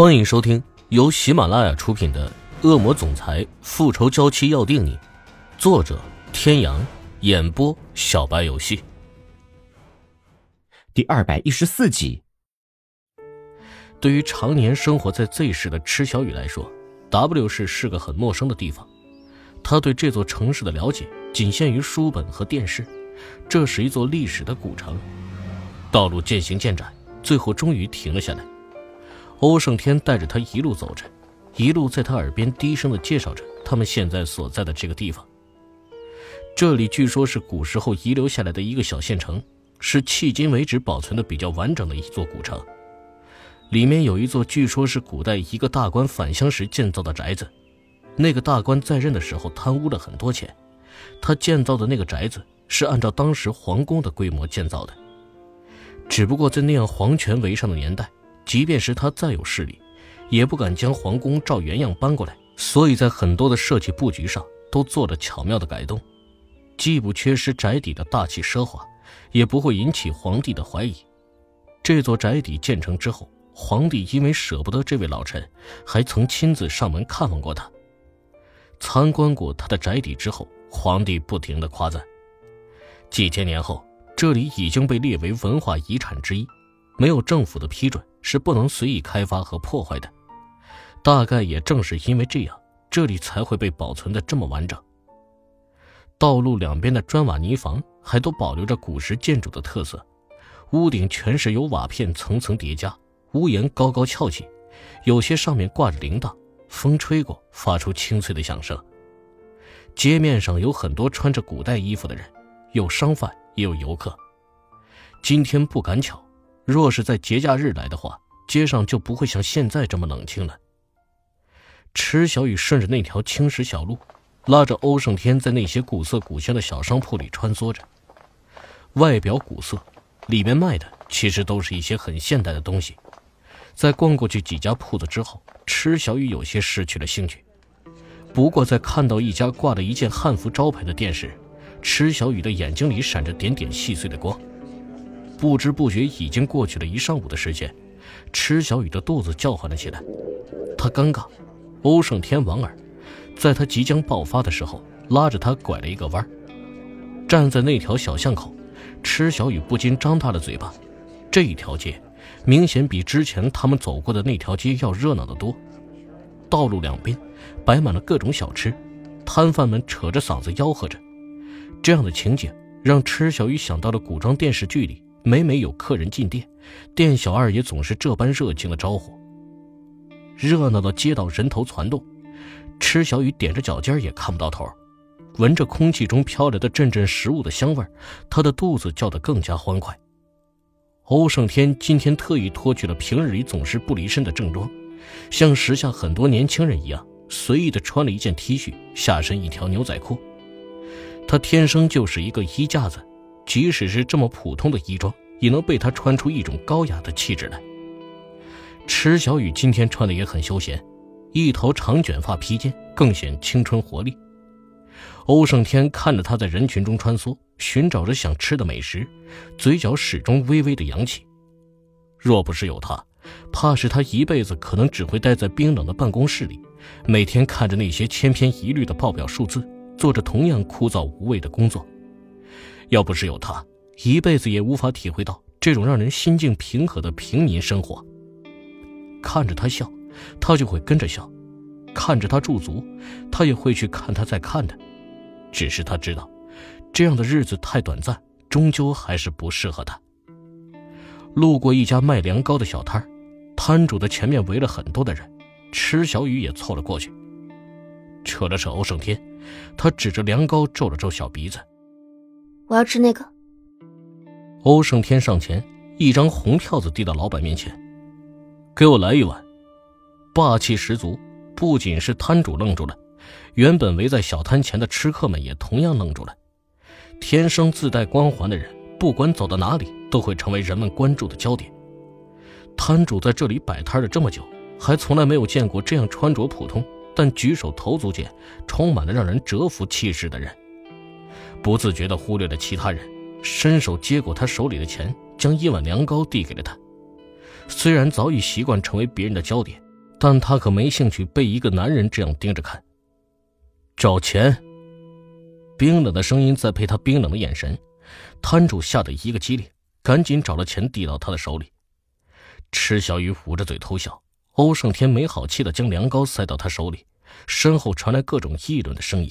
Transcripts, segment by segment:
欢迎收听由喜马拉雅出品的《恶魔总裁复仇娇妻要定你》，作者：天阳，演播：小白游戏。第二百一十四集。对于常年生活在 Z 市的池小雨来说，W 市是个很陌生的地方。他对这座城市的了解仅限于书本和电视。这是一座历史的古城，道路渐行渐窄，最后终于停了下来。欧胜天带着他一路走着，一路在他耳边低声的介绍着他们现在所在的这个地方。这里据说是古时候遗留下来的一个小县城，是迄今为止保存的比较完整的一座古城。里面有一座据说是古代一个大官返乡时建造的宅子，那个大官在任的时候贪污了很多钱，他建造的那个宅子是按照当时皇宫的规模建造的，只不过在那样皇权为上的年代。即便是他再有势力，也不敢将皇宫照原样搬过来，所以在很多的设计布局上都做了巧妙的改动，既不缺失宅邸的大气奢华，也不会引起皇帝的怀疑。这座宅邸建成之后，皇帝因为舍不得这位老臣，还曾亲自上门看望过他。参观过他的宅邸之后，皇帝不停的夸赞。几千年后，这里已经被列为文化遗产之一，没有政府的批准。是不能随意开发和破坏的。大概也正是因为这样，这里才会被保存的这么完整。道路两边的砖瓦泥房还都保留着古时建筑的特色，屋顶全是由瓦片层层叠加，屋檐高高翘起，有些上面挂着铃铛，风吹过发出清脆的响声。街面上有很多穿着古代衣服的人，有商贩也有游客。今天不赶巧。若是在节假日来的话，街上就不会像现在这么冷清了。池小雨顺着那条青石小路，拉着欧胜天在那些古色古香的小商铺里穿梭着。外表古色，里面卖的其实都是一些很现代的东西。在逛过去几家铺子之后，池小雨有些失去了兴趣。不过在看到一家挂了一件汉服招牌的店时，池小雨的眼睛里闪着点点细碎的光。不知不觉已经过去了一上午的时间，池小雨的肚子叫唤了起来。他尴尬，欧胜天王儿，在他即将爆发的时候，拉着他拐了一个弯。站在那条小巷口，池小雨不禁张大了嘴巴。这一条街，明显比之前他们走过的那条街要热闹得多。道路两边，摆满了各种小吃，摊贩们扯着嗓子吆喝着。这样的情景，让池小雨想到了古装电视剧里。每每有客人进店，店小二也总是这般热情的招呼。热闹的街道人头攒动，池小雨踮着脚尖也看不到头，闻着空气中飘来的阵阵食物的香味他的肚子叫得更加欢快。欧胜天今天特意脱去了平日里总是不离身的正装，像时下很多年轻人一样，随意的穿了一件 T 恤，下身一条牛仔裤。他天生就是一个衣架子。即使是这么普通的衣装，也能被他穿出一种高雅的气质来。池小雨今天穿的也很休闲，一头长卷发披肩，更显青春活力。欧胜天看着他在人群中穿梭，寻找着想吃的美食，嘴角始终微微的扬起。若不是有他，怕是他一辈子可能只会待在冰冷的办公室里，每天看着那些千篇一律的报表数字，做着同样枯燥无味的工作。要不是有他，一辈子也无法体会到这种让人心境平和的平民生活。看着他笑，他就会跟着笑；看着他驻足，他也会去看他在看的。只是他知道，这样的日子太短暂，终究还是不适合他。路过一家卖凉糕的小摊摊主的前面围了很多的人，池小雨也凑了过去，扯了扯欧胜天，他指着凉糕皱了皱小鼻子。我要吃那个。欧胜天上前，一张红票子递到老板面前，给我来一碗，霸气十足。不仅是摊主愣住了，原本围在小摊前的吃客们也同样愣住了。天生自带光环的人，不管走到哪里，都会成为人们关注的焦点。摊主在这里摆摊了这么久，还从来没有见过这样穿着普通，但举手投足间充满了让人折服气势的人。不自觉地忽略了其他人，伸手接过他手里的钱，将一碗凉糕递给了他。虽然早已习惯成为别人的焦点，但他可没兴趣被一个男人这样盯着看。找钱。冰冷的声音再配他冰冷的眼神，摊主吓得一个激灵，赶紧找了钱递到他的手里。池小雨捂着嘴偷笑，欧胜天没好气的将凉糕塞到他手里，身后传来各种议论的声音。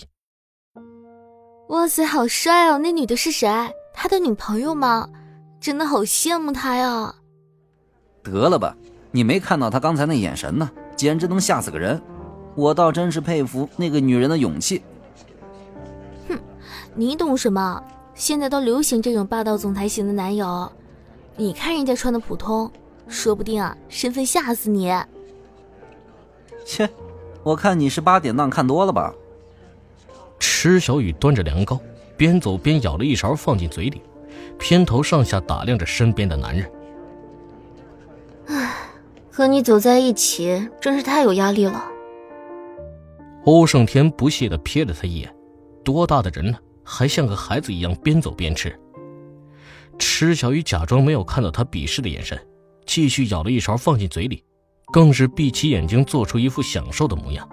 哇塞，好帅哦！那女的是谁？他的女朋友吗？真的好羡慕他呀！得了吧，你没看到他刚才那眼神呢，简直能吓死个人。我倒真是佩服那个女人的勇气。哼，你懂什么？现在都流行这种霸道总裁型的男友。你看人家穿的普通，说不定啊，身份吓死你。切，我看你是八点档看多了吧。池小雨端着凉糕，边走边舀了一勺放进嘴里，偏头上下打量着身边的男人。唉，和你走在一起真是太有压力了。欧胜天不屑的瞥了他一眼，多大的人了，还像个孩子一样边走边吃。池小雨假装没有看到他鄙视的眼神，继续舀了一勺放进嘴里，更是闭起眼睛做出一副享受的模样。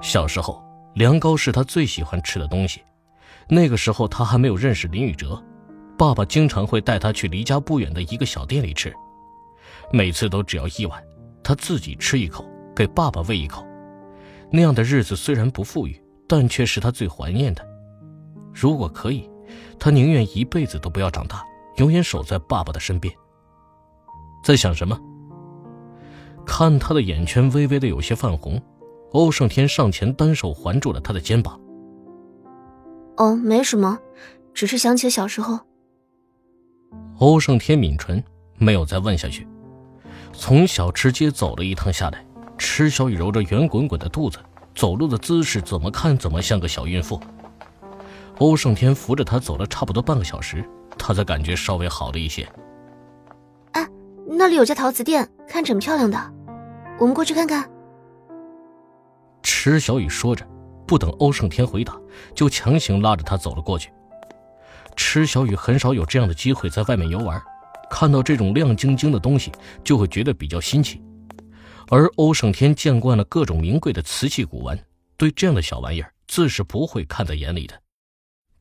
小时候。凉糕是他最喜欢吃的东西，那个时候他还没有认识林宇哲，爸爸经常会带他去离家不远的一个小店里吃，每次都只要一碗，他自己吃一口，给爸爸喂一口，那样的日子虽然不富裕，但却是他最怀念的。如果可以，他宁愿一辈子都不要长大，永远守在爸爸的身边。在想什么？看他的眼圈微微的有些泛红。欧胜天上前，单手环住了他的肩膀。哦，没什么，只是想起了小时候。欧胜天抿唇，没有再问下去。从小吃街走了一趟下来，池小雨揉着圆滚滚的肚子，走路的姿势怎么看怎么像个小孕妇。欧胜天扶着她走了差不多半个小时，她才感觉稍微好了一些。哎，那里有家陶瓷店，看着很漂亮的，我们过去看看。池小雨说着，不等欧胜天回答，就强行拉着他走了过去。池小雨很少有这样的机会在外面游玩，看到这种亮晶晶的东西就会觉得比较新奇。而欧胜天见惯了各种名贵的瓷器古玩，对这样的小玩意儿自是不会看在眼里的。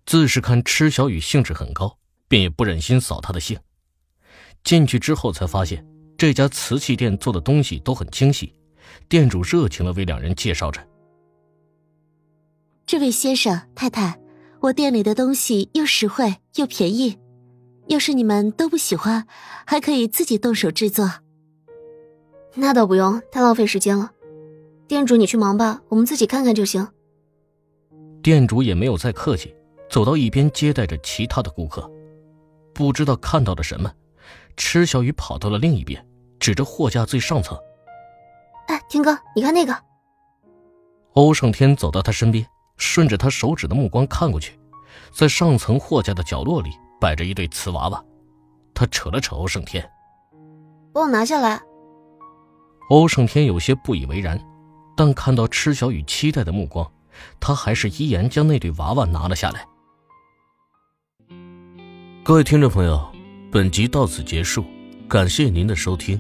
自是看池小雨兴致很高，便也不忍心扫他的兴。进去之后才发现，这家瓷器店做的东西都很精细。店主热情的为两人介绍着：“这位先生太太，我店里的东西又实惠又便宜，要是你们都不喜欢，还可以自己动手制作。”那倒不用，太浪费时间了。店主，你去忙吧，我们自己看看就行。店主也没有再客气，走到一边接待着其他的顾客。不知道看到了什么，池小雨跑到了另一边，指着货架最上层。哎，天哥，你看那个。欧胜天走到他身边，顺着他手指的目光看过去，在上层货架的角落里摆着一对瓷娃娃。他扯了扯欧胜天，帮我拿下来。欧胜天有些不以为然，但看到池小雨期待的目光，他还是依言将那对娃娃拿了下来。各位听众朋友，本集到此结束，感谢您的收听。